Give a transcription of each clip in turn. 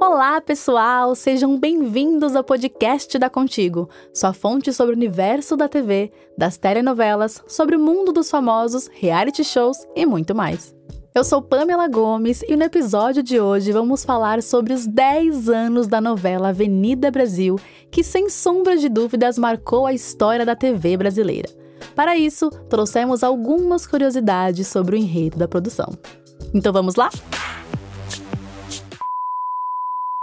Olá, pessoal! Sejam bem-vindos ao podcast da Contigo, sua fonte sobre o universo da TV, das telenovelas, sobre o mundo dos famosos, reality shows e muito mais. Eu sou Pamela Gomes e no episódio de hoje vamos falar sobre os 10 anos da novela Avenida Brasil, que sem sombra de dúvidas marcou a história da TV brasileira. Para isso, trouxemos algumas curiosidades sobre o enredo da produção. Então vamos lá?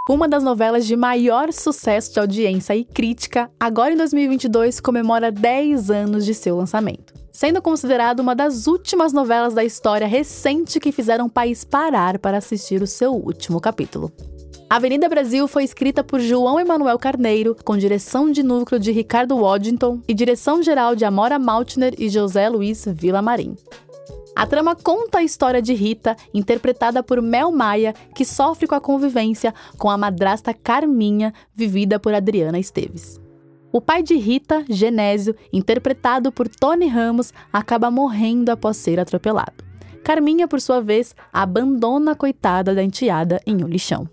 Uma das novelas de maior sucesso de audiência e crítica, agora em 2022 comemora 10 anos de seu lançamento, sendo considerada uma das últimas novelas da história recente que fizeram o país parar para assistir o seu último capítulo. Avenida Brasil foi escrita por João Emanuel Carneiro, com direção de núcleo de Ricardo Waddington e direção geral de Amora Maltner e José Luiz Villamarim. A trama conta a história de Rita, interpretada por Mel Maia, que sofre com a convivência com a madrasta Carminha, vivida por Adriana Esteves. O pai de Rita, Genésio, interpretado por Tony Ramos, acaba morrendo após ser atropelado. Carminha, por sua vez, abandona a coitada da enteada em um lixão.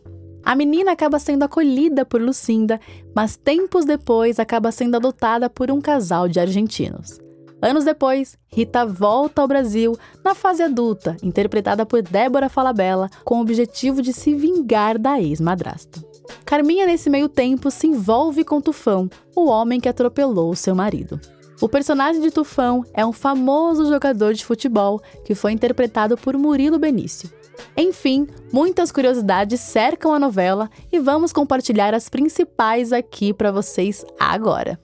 A menina acaba sendo acolhida por Lucinda, mas tempos depois acaba sendo adotada por um casal de argentinos. Anos depois, Rita volta ao Brasil na fase adulta, interpretada por Débora Falabella, com o objetivo de se vingar da ex-madrasta. Carminha, nesse meio tempo, se envolve com Tufão, o homem que atropelou seu marido. O personagem de Tufão é um famoso jogador de futebol que foi interpretado por Murilo Benício. Enfim, muitas curiosidades cercam a novela e vamos compartilhar as principais aqui para vocês agora.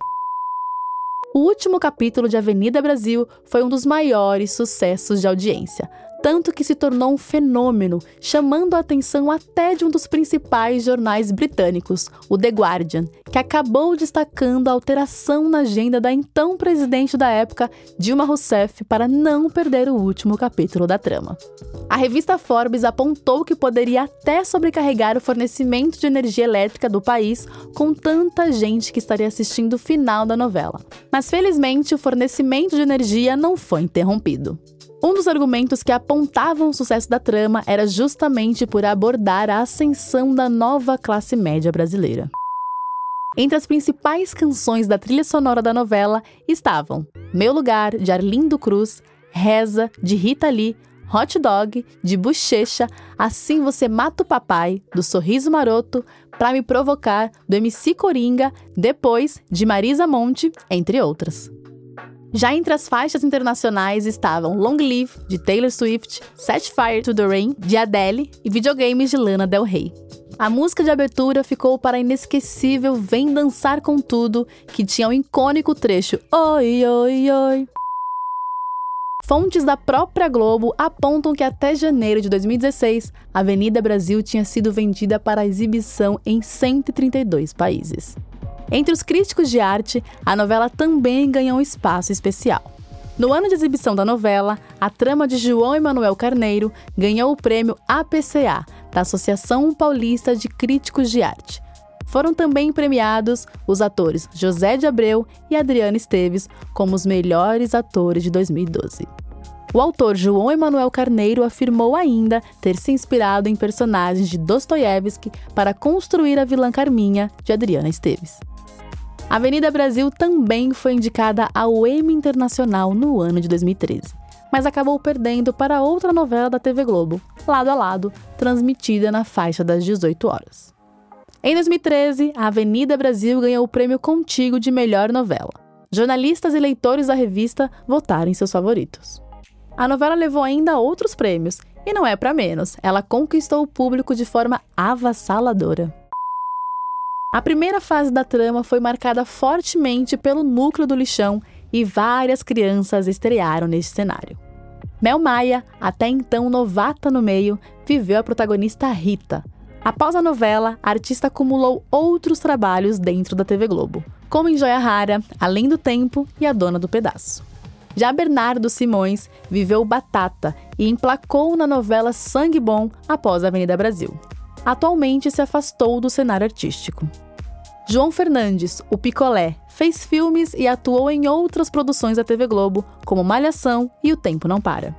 O último capítulo de Avenida Brasil foi um dos maiores sucessos de audiência, tanto que se tornou um fenômeno, chamando a atenção até de um dos principais jornais britânicos, o The Guardian, que acabou destacando a alteração na agenda da então presidente da época, Dilma Rousseff, para não perder o último capítulo da trama. A revista Forbes apontou que poderia até sobrecarregar o fornecimento de energia elétrica do país com tanta gente que estaria assistindo o final da novela. Mas felizmente o fornecimento de energia não foi interrompido. Um dos argumentos que apontavam o sucesso da trama era justamente por abordar a ascensão da nova classe média brasileira. Entre as principais canções da trilha sonora da novela estavam Meu Lugar, de Arlindo Cruz, Reza, de Rita Lee, Hot Dog, de Bochecha, Assim Você Mata o Papai, do Sorriso Maroto, Pra Me Provocar, do MC Coringa, Depois, de Marisa Monte, entre outras. Já entre as faixas internacionais estavam Long Live, de Taylor Swift, Set Fire to the Rain, de Adele e videogames de Lana Del Rey. A música de abertura ficou para a inesquecível Vem Dançar com Tudo, que tinha o icônico trecho Oi, oi, oi. Fontes da própria Globo apontam que até janeiro de 2016, a Avenida Brasil tinha sido vendida para exibição em 132 países. Entre os críticos de arte, a novela também ganhou um espaço especial. No ano de exibição da novela, a trama de João Emanuel Carneiro ganhou o prêmio APCA, da Associação Paulista de Críticos de Arte. Foram também premiados os atores José de Abreu e Adriana Esteves como os melhores atores de 2012. O autor João Emanuel Carneiro afirmou ainda ter se inspirado em personagens de Dostoiévski para construir a vilã Carminha de Adriana Esteves. Avenida Brasil também foi indicada ao Emmy Internacional no ano de 2013, mas acabou perdendo para outra novela da TV Globo, Lado a Lado, transmitida na faixa das 18 horas. Em 2013, a Avenida Brasil ganhou o prêmio Contigo de melhor novela. Jornalistas e leitores da revista votaram em seus favoritos. A novela levou ainda outros prêmios, e não é para menos, ela conquistou o público de forma avassaladora. A primeira fase da trama foi marcada fortemente pelo núcleo do lixão e várias crianças estrearam neste cenário. Mel Maia, até então novata no meio, viveu a protagonista Rita. Após a novela, a artista acumulou outros trabalhos dentro da TV Globo, como em Joia Rara, Além do Tempo e A Dona do Pedaço. Já Bernardo Simões viveu Batata e emplacou na novela Sangue Bom após a Avenida Brasil atualmente se afastou do cenário artístico. João Fernandes, o Picolé, fez filmes e atuou em outras produções da TV Globo, como Malhação e O Tempo Não Para.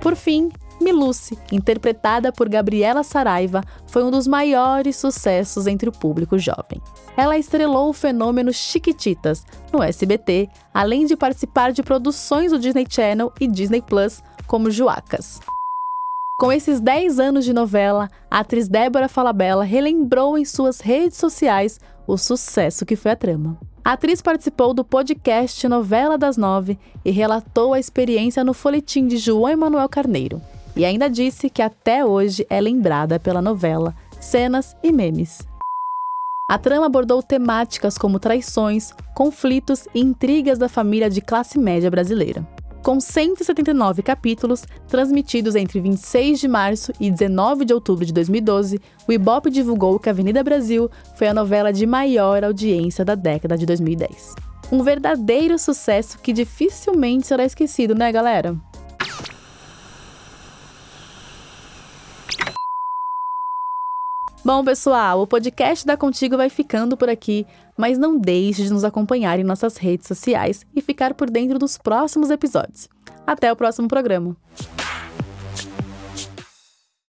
Por fim, Miluce, interpretada por Gabriela Saraiva, foi um dos maiores sucessos entre o público jovem. Ela estrelou o fenômeno Chiquititas no SBT, além de participar de produções do Disney Channel e Disney Plus, como Joacas. Com esses 10 anos de novela, a atriz Débora Falabella relembrou em suas redes sociais o sucesso que foi a trama. A atriz participou do podcast Novela das Nove e relatou a experiência no folhetim de João Emanuel Carneiro. E ainda disse que até hoje é lembrada pela novela, cenas e memes. A trama abordou temáticas como traições, conflitos e intrigas da família de classe média brasileira. Com 179 capítulos, transmitidos entre 26 de março e 19 de outubro de 2012, o Ibope divulgou que Avenida Brasil foi a novela de maior audiência da década de 2010. Um verdadeiro sucesso que dificilmente será esquecido, né, galera? Bom, pessoal, o podcast da Contigo vai ficando por aqui, mas não deixe de nos acompanhar em nossas redes sociais e ficar por dentro dos próximos episódios. Até o próximo programa.